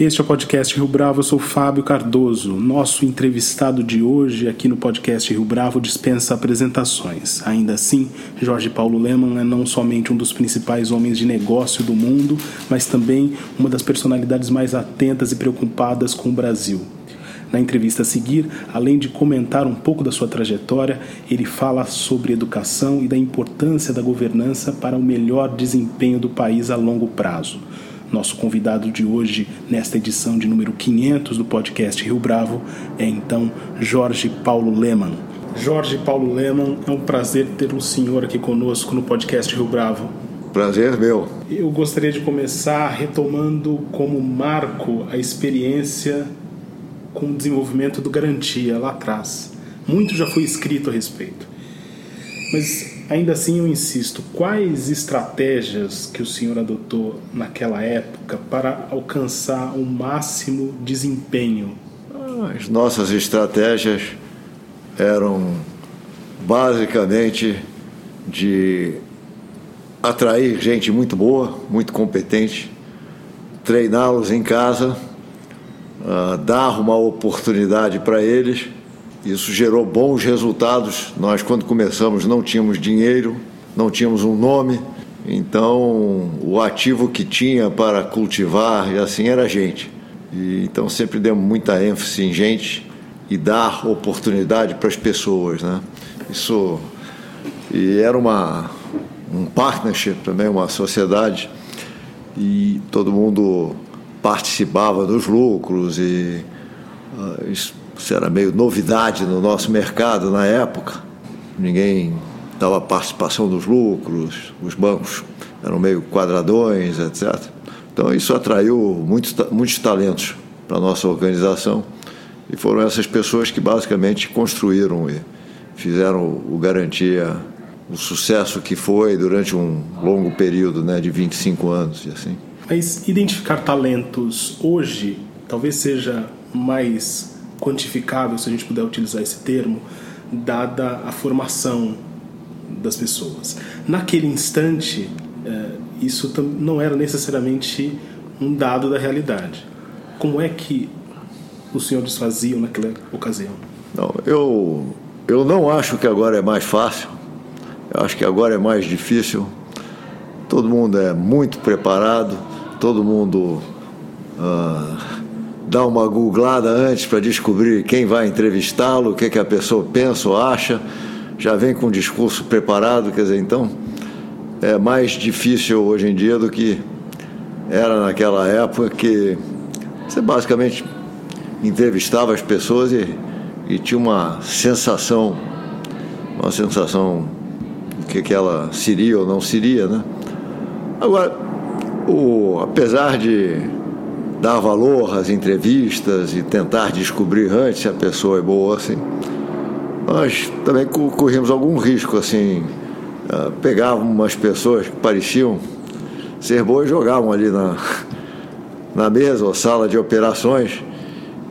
Este é o podcast Rio Bravo, eu sou Fábio Cardoso. Nosso entrevistado de hoje aqui no podcast Rio Bravo dispensa apresentações. Ainda assim, Jorge Paulo Leman é não somente um dos principais homens de negócio do mundo, mas também uma das personalidades mais atentas e preocupadas com o Brasil. Na entrevista a seguir, além de comentar um pouco da sua trajetória, ele fala sobre educação e da importância da governança para o melhor desempenho do país a longo prazo. Nosso convidado de hoje, nesta edição de número 500 do podcast Rio Bravo, é então Jorge Paulo Leman. Jorge Paulo Leman, é um prazer ter o senhor aqui conosco no podcast Rio Bravo. Prazer meu. Eu gostaria de começar retomando como marco a experiência com o desenvolvimento do Garantia lá atrás. Muito já foi escrito a respeito. Mas ainda assim eu insisto, quais estratégias que o senhor adotou naquela época para alcançar o máximo desempenho? As nossas estratégias eram basicamente de atrair gente muito boa, muito competente, treiná-los em casa, uh, dar uma oportunidade para eles isso gerou bons resultados. Nós, quando começamos, não tínhamos dinheiro, não tínhamos um nome, então o ativo que tinha para cultivar e assim era a gente. E, então sempre demos muita ênfase em gente e dar oportunidade para as pessoas, né? Isso e era uma um partnership também, uma sociedade e todo mundo participava dos lucros e uh, isso isso era meio novidade no nosso mercado na época. Ninguém dava participação dos lucros, os bancos eram meio quadradões, etc. Então isso atraiu muitos, muitos talentos para a nossa organização e foram essas pessoas que basicamente construíram e fizeram o Garantia o sucesso que foi durante um longo período né, de 25 anos e assim. Mas identificar talentos hoje talvez seja mais quantificável, se a gente puder utilizar esse termo, dada a formação das pessoas. Naquele instante, é, isso não era necessariamente um dado da realidade. Como é que os senhores faziam naquela ocasião? Não, eu, eu não acho que agora é mais fácil. Eu acho que agora é mais difícil. Todo mundo é muito preparado, todo mundo. Uh, dá uma googlada antes para descobrir quem vai entrevistá-lo, o que, que a pessoa pensa ou acha, já vem com o discurso preparado, quer dizer, então é mais difícil hoje em dia do que era naquela época que você basicamente entrevistava as pessoas e, e tinha uma sensação, uma sensação do que, que ela seria ou não seria, né? Agora, o, apesar de dar valor às entrevistas e tentar descobrir antes se a pessoa é boa, assim. Nós também corrimos algum risco, assim, ah, pegavam umas pessoas que pareciam ser boas e jogavam ali na, na mesa ou sala de operações.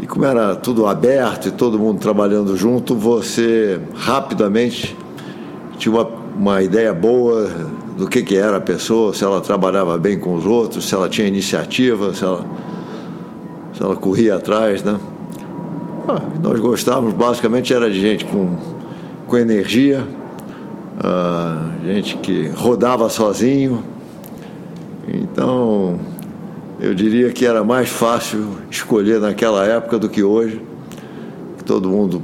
E como era tudo aberto e todo mundo trabalhando junto, você rapidamente tinha uma, uma ideia boa do que, que era a pessoa, se ela trabalhava bem com os outros, se ela tinha iniciativa, se ela ela corria atrás, né? Ah, nós gostávamos basicamente era de gente com, com energia, ah, gente que rodava sozinho. Então, eu diria que era mais fácil escolher naquela época do que hoje. Todo mundo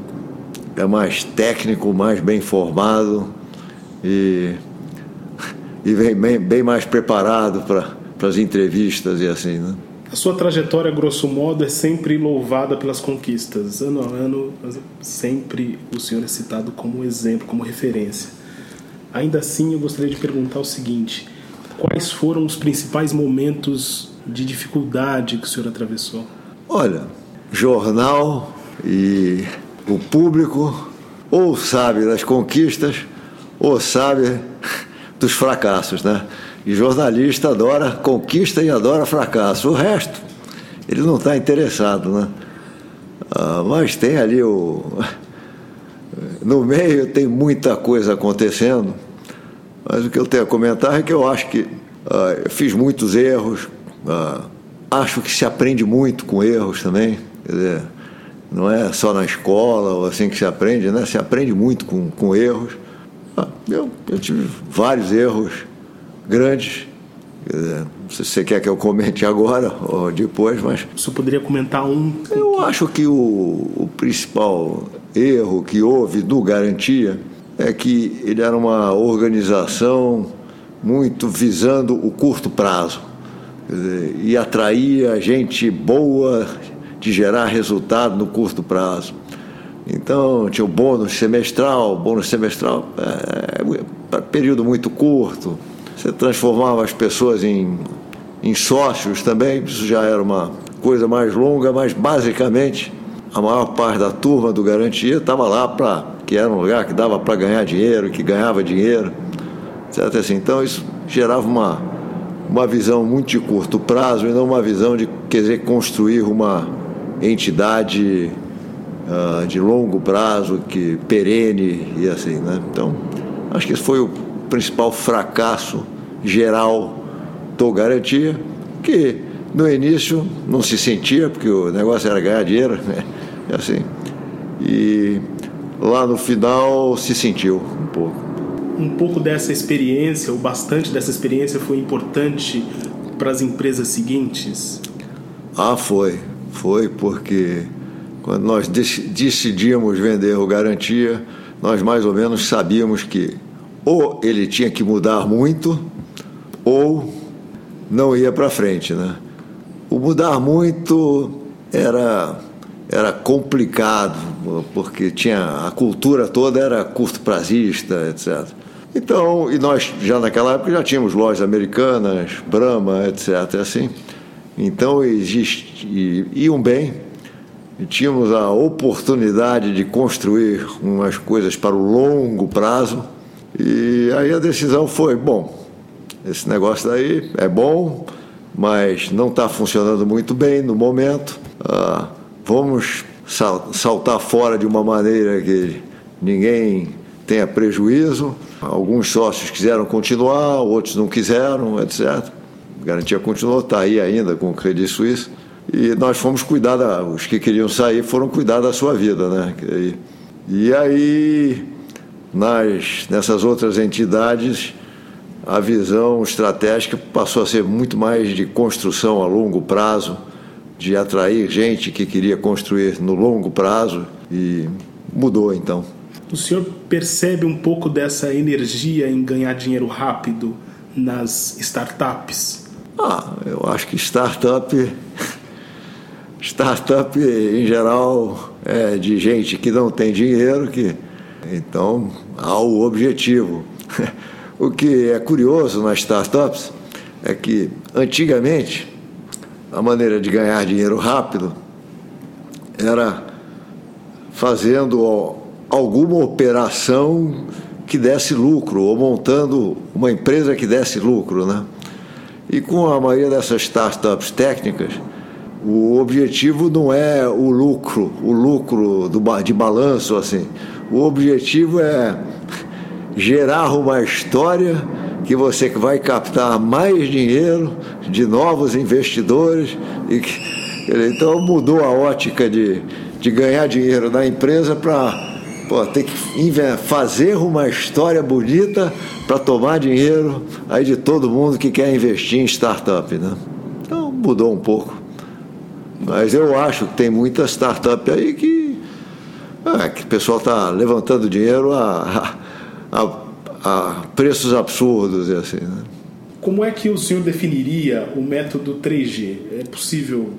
é mais técnico, mais bem formado e, e vem bem, bem mais preparado para as entrevistas e assim, né? A sua trajetória, grosso modo, é sempre louvada pelas conquistas. Ano a ano, sempre o senhor é citado como exemplo, como referência. Ainda assim, eu gostaria de perguntar o seguinte: quais foram os principais momentos de dificuldade que o senhor atravessou? Olha, jornal e o público ou sabe das conquistas ou sabe dos fracassos, né? E jornalista adora conquista e adora fracasso. O resto, ele não está interessado, né? Ah, mas tem ali o. No meio tem muita coisa acontecendo, mas o que eu tenho a comentar é que eu acho que ah, eu fiz muitos erros, ah, acho que se aprende muito com erros também. Quer dizer, não é só na escola ou assim que se aprende, né? Se aprende muito com, com erros. Ah, eu, eu tive vários erros grandes. Dizer, não sei se você quer que eu comente agora ou depois, mas. Você poderia comentar um? Eu acho que o, o principal erro que houve do Garantia é que ele era uma organização muito visando o curto prazo. Dizer, e atraía gente boa de gerar resultado no curto prazo. Então, tinha o bônus semestral, bônus semestral, é, é, período muito curto. Você transformava as pessoas em, em sócios também, isso já era uma coisa mais longa, mas basicamente a maior parte da turma do Garantia estava lá para que era um lugar que dava para ganhar dinheiro, que ganhava dinheiro, etc. Assim, então isso gerava uma, uma visão muito de curto prazo e não uma visão de querer construir uma entidade uh, de longo prazo, que perene e assim, né? Então, acho que esse foi o principal fracasso geral do Garantia, que no início não se sentia, porque o negócio era ganhar dinheiro, né? E assim. E lá no final se sentiu um pouco. Um pouco dessa experiência, ou bastante dessa experiência, foi importante para as empresas seguintes? Ah, foi. Foi porque quando nós decidíamos vender o garantia, nós mais ou menos sabíamos que ou ele tinha que mudar muito ou não ia para frente, né? O mudar muito era era complicado porque tinha a cultura toda era curto prazista, etc. Então, e nós já naquela época já tínhamos lojas americanas, Brahma, etc. Assim. Então existe, iam bem, e tínhamos a oportunidade de construir umas coisas para o longo prazo. E aí a decisão foi: bom, esse negócio daí é bom, mas não está funcionando muito bem no momento. Ah, vamos saltar fora de uma maneira que ninguém tenha prejuízo. Alguns sócios quiseram continuar, outros não quiseram, etc garantia continuou, está aí ainda com o Credit Suisse. E nós fomos cuidar, da, os que queriam sair foram cuidar da sua vida, né? E, e aí, nas, nessas outras entidades, a visão estratégica passou a ser muito mais de construção a longo prazo, de atrair gente que queria construir no longo prazo e mudou então. O senhor percebe um pouco dessa energia em ganhar dinheiro rápido nas startups? Ah, eu acho que startup, startup em geral é de gente que não tem dinheiro, que então há o objetivo. O que é curioso nas startups é que antigamente a maneira de ganhar dinheiro rápido era fazendo alguma operação que desse lucro ou montando uma empresa que desse lucro, né? E com a maioria dessas startups técnicas, o objetivo não é o lucro, o lucro do, de balanço assim. O objetivo é gerar uma história que você vai captar mais dinheiro de novos investidores e que, então mudou a ótica de, de ganhar dinheiro da empresa para ter que fazer uma história bonita para tomar dinheiro aí de todo mundo que quer investir em startup, né? Então mudou um pouco. Mas eu acho que tem muita startup aí que, é, que o pessoal está levantando dinheiro a, a, a, preços absurdos e assim. Né? Como é que o senhor definiria o método 3G? É possível,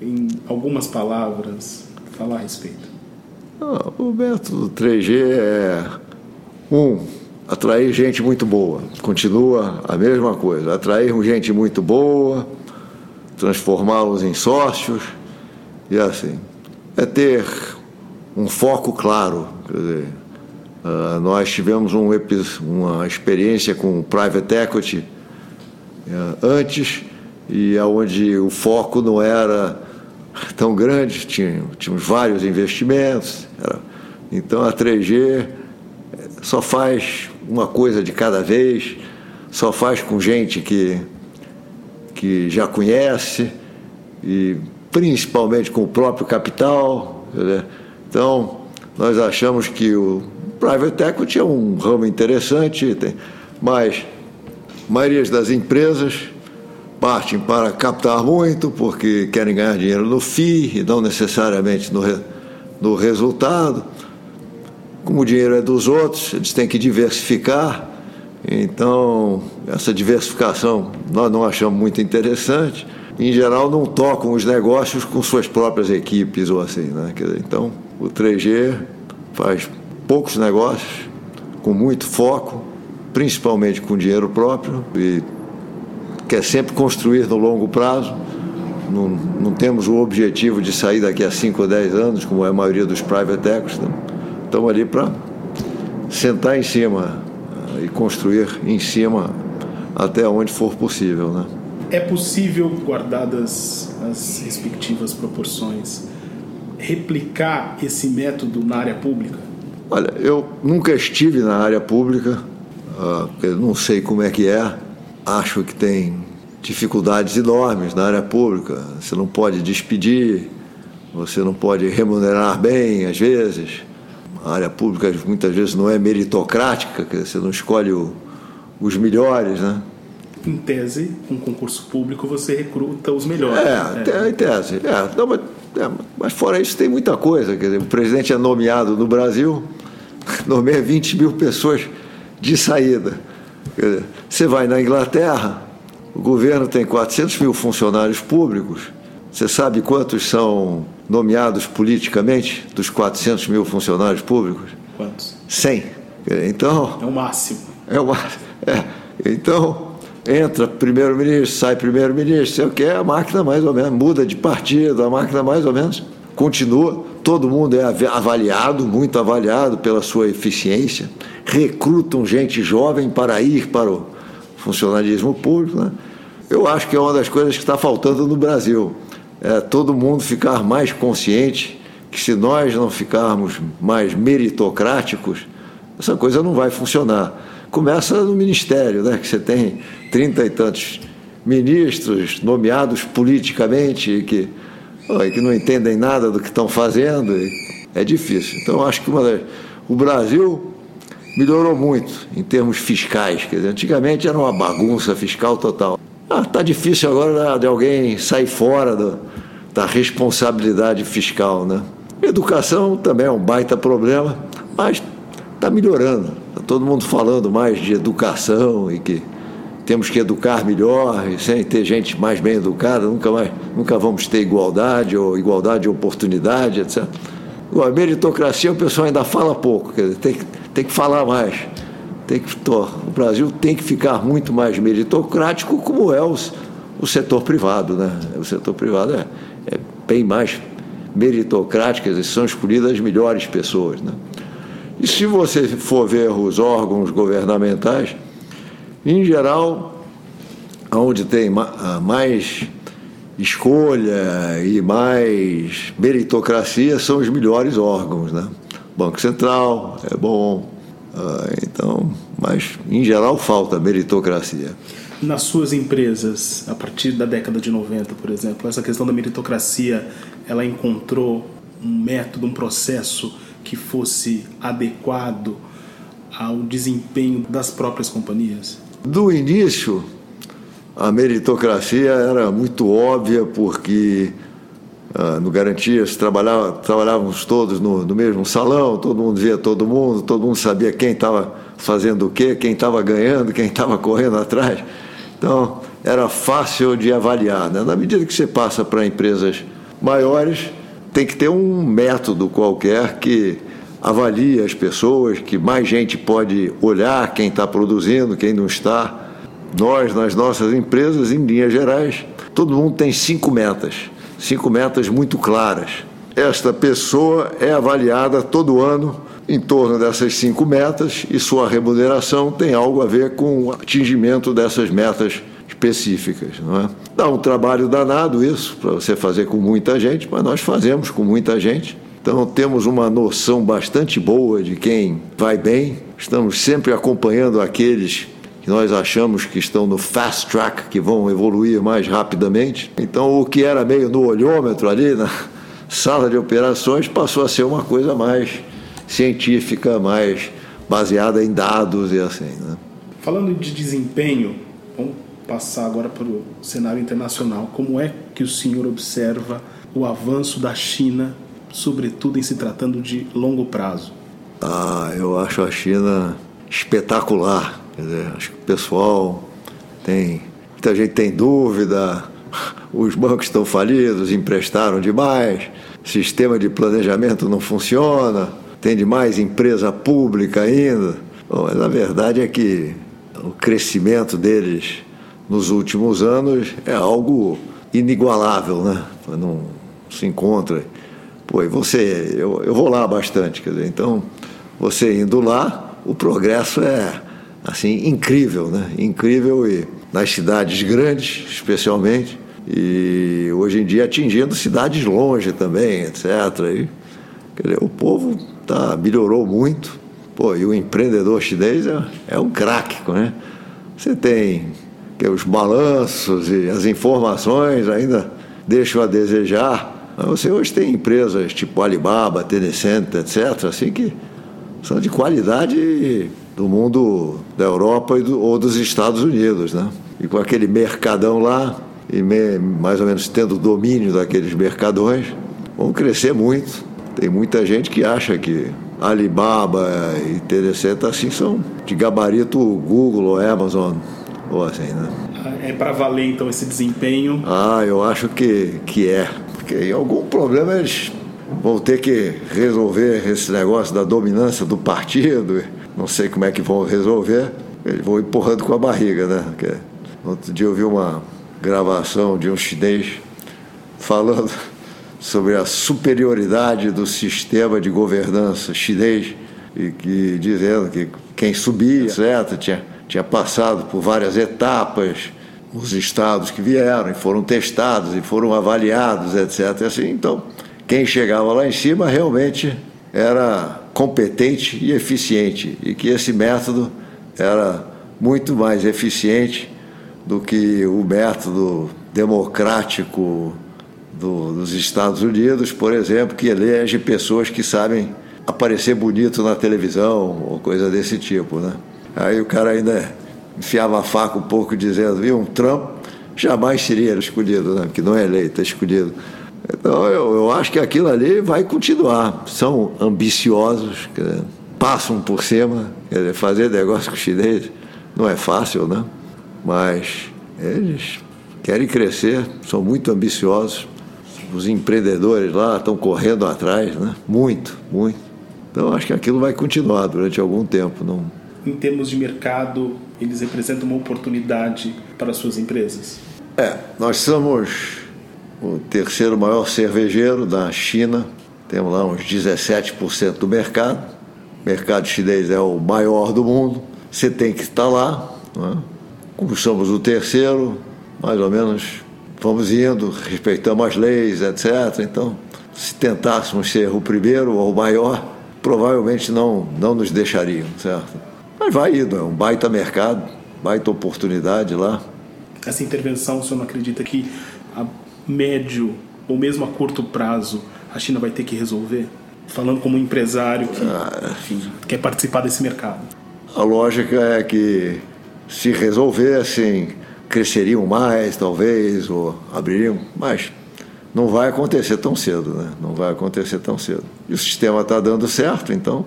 em algumas palavras, falar a respeito? Ah, o método 3G é um atrair gente muito boa. Continua a mesma coisa. Atrair gente muito boa, transformá-los em sócios e assim. É ter um foco claro. Quer dizer, Uh, nós tivemos um, uma experiência com private equity uh, antes e aonde o foco não era tão grande, tinha, tínhamos vários investimentos. Era, então a 3G só faz uma coisa de cada vez, só faz com gente que, que já conhece e principalmente com o próprio capital. Né? Então, nós achamos que o private equity é um ramo interessante, mas a maioria das empresas partem para captar muito porque querem ganhar dinheiro no FII e não necessariamente no, no resultado. Como o dinheiro é dos outros, eles têm que diversificar. Então, essa diversificação nós não achamos muito interessante. Em geral, não tocam os negócios com suas próprias equipes ou assim. Né? Então, o 3G faz poucos negócios, com muito foco, principalmente com dinheiro próprio, e quer sempre construir no longo prazo. Não, não temos o objetivo de sair daqui a 5 ou 10 anos, como é a maioria dos private equities. Né? Estamos ali para sentar em cima e construir em cima até onde for possível. Né? É possível, guardadas as respectivas proporções, replicar esse método na área pública? Olha, eu nunca estive na área pública, uh, eu não sei como é que é. Acho que tem dificuldades enormes na área pública. Você não pode despedir, você não pode remunerar bem, às vezes a área pública muitas vezes não é meritocrática, que você não escolhe o, os melhores, né? Em tese, com concurso público você recruta os melhores. É, é. em tese. É, não, mas, é, mas fora isso tem muita coisa. Quer dizer, o presidente é nomeado no Brasil, nomeia 20 mil pessoas de saída. Dizer, você vai na Inglaterra, o governo tem 400 mil funcionários públicos. Você sabe quantos são nomeados politicamente dos 400 mil funcionários públicos? Quantos? 100. Então, é o máximo. É o máximo. É. Então, entra primeiro-ministro, sai primeiro-ministro, sei o que, a máquina mais ou menos muda de partido, a máquina mais ou menos continua. Todo mundo é avaliado, muito avaliado pela sua eficiência. Recrutam gente jovem para ir para o funcionalismo público. Né? Eu acho que é uma das coisas que está faltando no Brasil é, todo mundo ficar mais consciente que se nós não ficarmos mais meritocráticos, essa coisa não vai funcionar. Começa no ministério, né, que você tem trinta e tantos ministros nomeados politicamente e que, oh, que não entendem nada do que estão fazendo. É difícil. Então, acho que das, o Brasil melhorou muito em termos fiscais. Quer dizer, antigamente era uma bagunça fiscal total. Ah, tá difícil agora de alguém sair fora do, da responsabilidade fiscal, né? Educação também é um baita problema, mas está melhorando. Está todo mundo falando mais de educação e que temos que educar melhor e sem ter gente mais bem educada, nunca mais, nunca vamos ter igualdade ou igualdade de oportunidade, etc. Agora, meritocracia o pessoal ainda fala pouco, quer dizer, tem, tem que falar mais. Tem que, o Brasil tem que ficar muito mais meritocrático, como é os, o setor privado. Né? O setor privado é, é bem mais meritocrático, são escolhidas as melhores pessoas. Né? E se você for ver os órgãos governamentais, em geral, onde tem mais escolha e mais meritocracia são os melhores órgãos. Né? Banco Central é bom, ah, então, mas em geral falta meritocracia. Nas suas empresas, a partir da década de 90, por exemplo, essa questão da meritocracia, ela encontrou um método, um processo que fosse adequado ao desempenho das próprias companhias? Do início, a meritocracia era muito óbvia porque ah, no Garantias, trabalhava, trabalhávamos todos no, no, mesmo salão, todo mundo via todo mundo, todo mundo sabia quem estava fazendo o quê, quem estava ganhando, quem estava correndo atrás. Então, era fácil de avaliar. Né? Na medida que você passa para empresas maiores, tem que ter um método qualquer que avalie as pessoas, que mais gente pode olhar quem está produzindo, quem não está. Nós, nas nossas empresas, em linhas gerais, todo mundo tem cinco metas cinco metas muito claras. Esta pessoa é avaliada todo ano em torno dessas cinco metas e sua remuneração tem algo a ver com o atingimento dessas metas específicas. Não é? Dá um trabalho danado isso, para você fazer com muita gente, mas nós fazemos com muita gente. Então temos uma noção bastante boa de quem vai bem, estamos sempre acompanhando aqueles que nós achamos que estão no fast track, que vão evoluir mais rapidamente. Então o que era meio no olhômetro ali na sala de operações passou a ser uma coisa mais científica, mais baseada em dados e assim. Né? Falando de desempenho, vamos passar agora para o cenário internacional. Como é que o senhor observa o avanço da China, sobretudo em se tratando de longo prazo? Ah, eu acho a China espetacular. Quer dizer, acho que o pessoal tem. Muita gente tem dúvida, os bancos estão falidos, emprestaram demais, sistema de planejamento não funciona, tem demais empresa pública ainda. Bom, mas a verdade é que o crescimento deles nos últimos anos é algo inigualável, né? Não se encontra. Pô, e você, eu, eu vou lá bastante, quer dizer, então você indo lá, o progresso é assim incrível, né? Incrível e nas cidades grandes, especialmente, e hoje em dia atingindo cidades longe também, etc. E, dizer, o povo tá melhorou muito. Pô, e o empreendedor chinês é, é um craque, né? Você tem que os balanços e as informações ainda deixam a desejar. Você hoje tem empresas tipo Alibaba, Tencent, etc., assim que são de qualidade do mundo da Europa do, ou dos Estados Unidos, né? E com aquele mercadão lá, e me, mais ou menos tendo domínio daqueles mercadões, vão crescer muito. Tem muita gente que acha que Alibaba e Tencent assim são de gabarito Google ou Amazon ou assim, né? É para valer então esse desempenho? Ah, eu acho que, que é. Porque em algum problema eles vão ter que resolver esse negócio da dominância do partido. Não sei como é que vão resolver. Eles vão empurrando com a barriga, né? Porque outro dia eu vi uma gravação de um chinês falando sobre a superioridade do sistema de governança chinês e que dizendo que quem subia, etc., tinha tinha passado por várias etapas, os estados que vieram e foram testados e foram avaliados, etc. Assim, então, quem chegava lá em cima realmente era competente e eficiente e que esse método era muito mais eficiente do que o método democrático do, dos Estados Unidos, por exemplo, que elege pessoas que sabem aparecer bonito na televisão ou coisa desse tipo, né? Aí o cara ainda enfiava a faca um pouco, dizendo: viu, um Trump jamais seria escolhido, né? porque não é eleito, é escolhido. Então eu, eu acho que aquilo ali vai continuar. São ambiciosos, dizer, passam por cima, dizer, fazer negócio com o chinês não é fácil, né? Mas eles querem crescer, são muito ambiciosos. Os empreendedores lá estão correndo atrás, né? Muito, muito. Então acho que aquilo vai continuar durante algum tempo. Não, em termos de mercado, eles representam uma oportunidade para suas empresas? É, nós somos o terceiro maior cervejeiro da China, temos lá uns 17% do mercado. O mercado chinês é o maior do mundo, você tem que estar lá. É? Como somos o terceiro, mais ou menos vamos indo, respeitamos as leis, etc. Então, se tentássemos ser o primeiro ou o maior, provavelmente não, não nos deixariam, certo? Mas vai indo, é um baita mercado, baita oportunidade lá. Essa intervenção, o senhor não acredita que a médio ou mesmo a curto prazo a China vai ter que resolver? Falando como empresário que ah, enfim, quer participar desse mercado. A lógica é que se resolvessem, cresceriam mais, talvez, ou abririam, mas não vai acontecer tão cedo, né? Não vai acontecer tão cedo. E o sistema está dando certo, então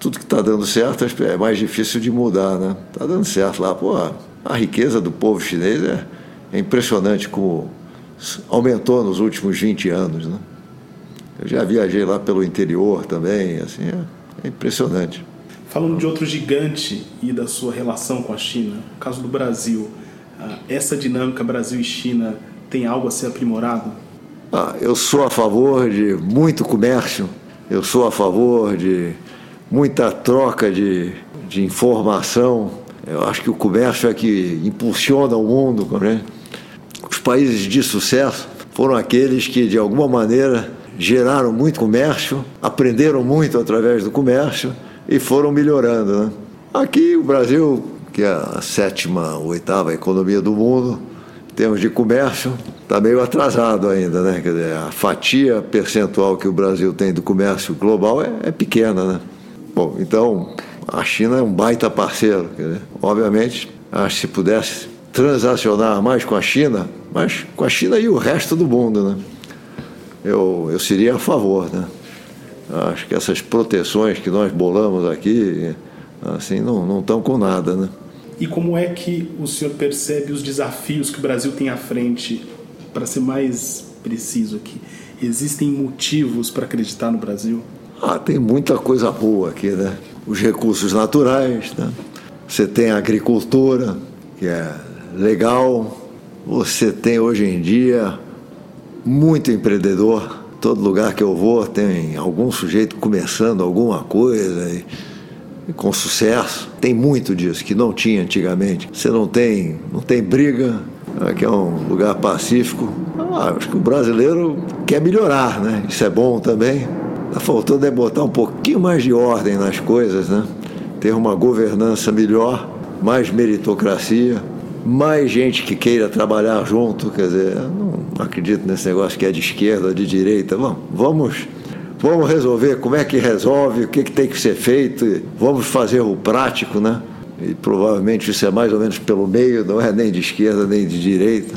tudo que está dando certo é mais difícil de mudar, né? Está dando certo lá. Pô, a riqueza do povo chinês é, é impressionante como aumentou nos últimos 20 anos, né? Eu já viajei lá pelo interior também, assim, é, é impressionante. Falando de outro gigante e da sua relação com a China, o caso do Brasil, essa dinâmica Brasil e China tem algo a ser aprimorado? Ah, eu sou a favor de muito comércio, eu sou a favor de muita troca de, de informação. Eu acho que o comércio é que impulsiona o mundo. Né? Os países de sucesso foram aqueles que, de alguma maneira, geraram muito comércio, aprenderam muito através do comércio e foram melhorando. Né? Aqui, o Brasil, que é a sétima, oitava economia do mundo, em termos de comércio, está meio atrasado ainda, né? Quer dizer, a fatia percentual que o Brasil tem do comércio global é, é pequena, né? Bom, então a China é um baita parceiro. Obviamente, acho que se pudesse transacionar mais com a China, mas com a China e o resto do mundo, né? Eu, eu seria a favor, né? Acho que essas proteções que nós bolamos aqui, assim, não, não estão com nada, né? E como é que o senhor percebe os desafios que o Brasil tem à frente? Para ser mais preciso aqui, existem motivos para acreditar no Brasil? Ah, tem muita coisa boa aqui, né? Os recursos naturais, né? Você tem a agricultura, que é legal. Você tem hoje em dia muito empreendedor. Todo lugar que eu vou tem algum sujeito começando alguma coisa. E com sucesso. Tem muito disso que não tinha antigamente. Você não tem, não tem briga, aqui é um lugar pacífico. Ah, acho que o brasileiro quer melhorar, né? Isso é bom também. Está faltando é botar um pouquinho mais de ordem nas coisas, né? Ter uma governança melhor, mais meritocracia, mais gente que queira trabalhar junto. Quer dizer, não acredito nesse negócio que é de esquerda de direita. Vamos, vamos Vamos resolver como é que resolve, o que, que tem que ser feito, vamos fazer o prático, né? E provavelmente isso é mais ou menos pelo meio, não é nem de esquerda nem de direita.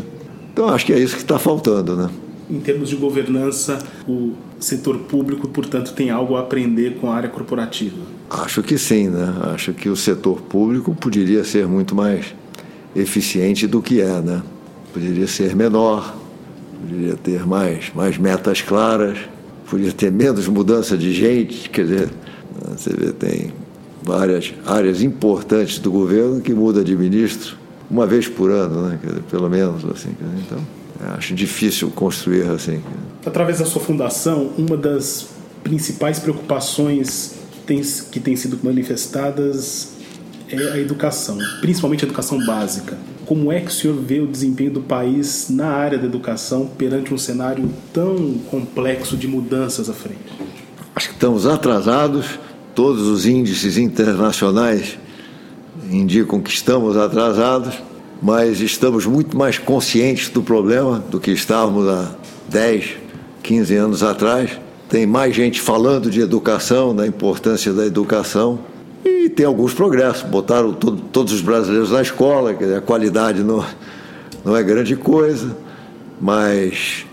Então acho que é isso que está faltando, né? Em termos de governança, o setor público, portanto, tem algo a aprender com a área corporativa? Acho que sim, né? Acho que o setor público poderia ser muito mais eficiente do que é, né? Poderia ser menor, poderia ter mais, mais metas claras podia ter menos mudança de gente, quer dizer, você vê, tem várias áreas importantes do governo que muda de ministro uma vez por ano, né? Dizer, pelo menos assim. Então, acho difícil construir assim. Através da sua fundação, uma das principais preocupações tem, que têm sido manifestadas é a educação, principalmente a educação básica. Como é que o senhor vê o desempenho do país na área da educação perante um cenário tão complexo de mudanças à frente? Acho que estamos atrasados. Todos os índices internacionais indicam que estamos atrasados, mas estamos muito mais conscientes do problema do que estávamos há 10, 15 anos atrás. Tem mais gente falando de educação, da importância da educação e tem alguns progressos. Botaram todo, todos os brasileiros na escola, quer dizer, a qualidade não, não é grande coisa, mas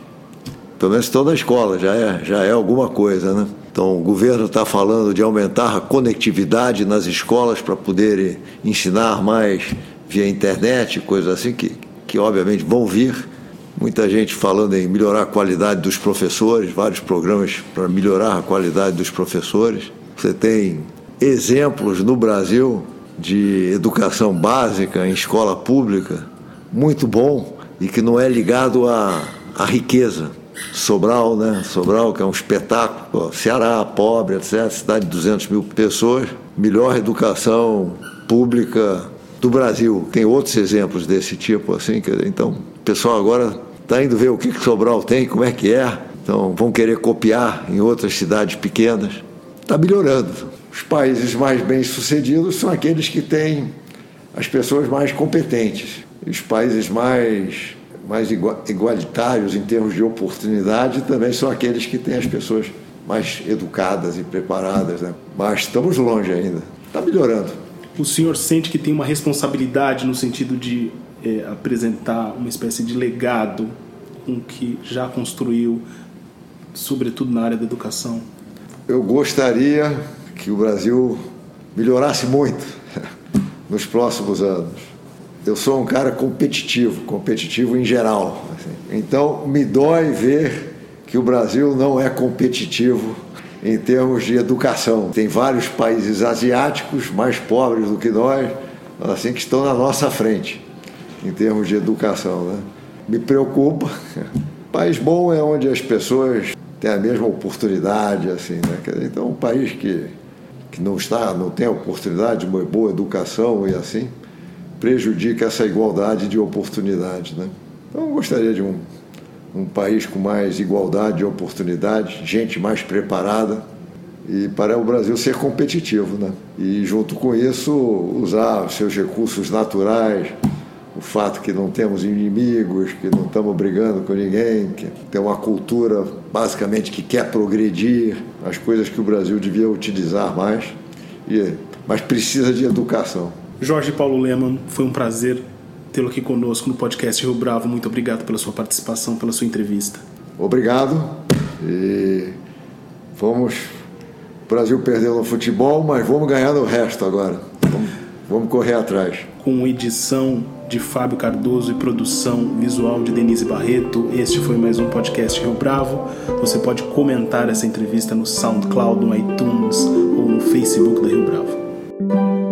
pelo menos estão na escola, já é, já é alguma coisa, né? Então, o governo está falando de aumentar a conectividade nas escolas para poder ensinar mais via internet, coisas assim, que, que obviamente vão vir. Muita gente falando em melhorar a qualidade dos professores, vários programas para melhorar a qualidade dos professores. Você tem exemplos no Brasil de educação básica em escola pública muito bom e que não é ligado à, à riqueza. Sobral, né? Sobral, que é um espetáculo. Ceará, pobre, etc. Cidade de 200 mil pessoas. Melhor educação pública do Brasil. Tem outros exemplos desse tipo, assim. Então, o pessoal agora está indo ver o que, que Sobral tem, como é que é. Então, vão querer copiar em outras cidades pequenas. Está melhorando. Os países mais bem-sucedidos são aqueles que têm as pessoas mais competentes. Os países mais, mais igualitários em termos de oportunidade também são aqueles que têm as pessoas mais educadas e preparadas. Né? Mas estamos longe ainda. Está melhorando. O senhor sente que tem uma responsabilidade no sentido de é, apresentar uma espécie de legado com que já construiu, sobretudo na área da educação? Eu gostaria que o Brasil melhorasse muito nos próximos anos. Eu sou um cara competitivo, competitivo em geral. Assim. Então, me dói ver que o Brasil não é competitivo em termos de educação. Tem vários países asiáticos mais pobres do que nós, assim que estão na nossa frente em termos de educação. Né? Me preocupa, país bom é onde as pessoas têm a mesma oportunidade, assim, né? Então, um país que, que não está, não tem oportunidade de uma boa educação e assim, prejudica essa igualdade de oportunidade, né? Então, eu gostaria de um, um país com mais igualdade de oportunidade, gente mais preparada e para o Brasil ser competitivo, né? E junto com isso usar seus recursos naturais, fato que não temos inimigos, que não estamos brigando com ninguém, que tem uma cultura basicamente que quer progredir, as coisas que o Brasil devia utilizar mais, e, mas precisa de educação. Jorge Paulo Leman, foi um prazer tê-lo aqui conosco no podcast Rio Bravo. Muito obrigado pela sua participação, pela sua entrevista. Obrigado e vamos. O Brasil perdeu no futebol, mas vamos ganhar no resto agora. Vamos, vamos correr atrás. Com edição de Fábio Cardoso e produção visual de Denise Barreto. Este foi mais um podcast Rio Bravo. Você pode comentar essa entrevista no SoundCloud, no iTunes ou no Facebook da Rio Bravo.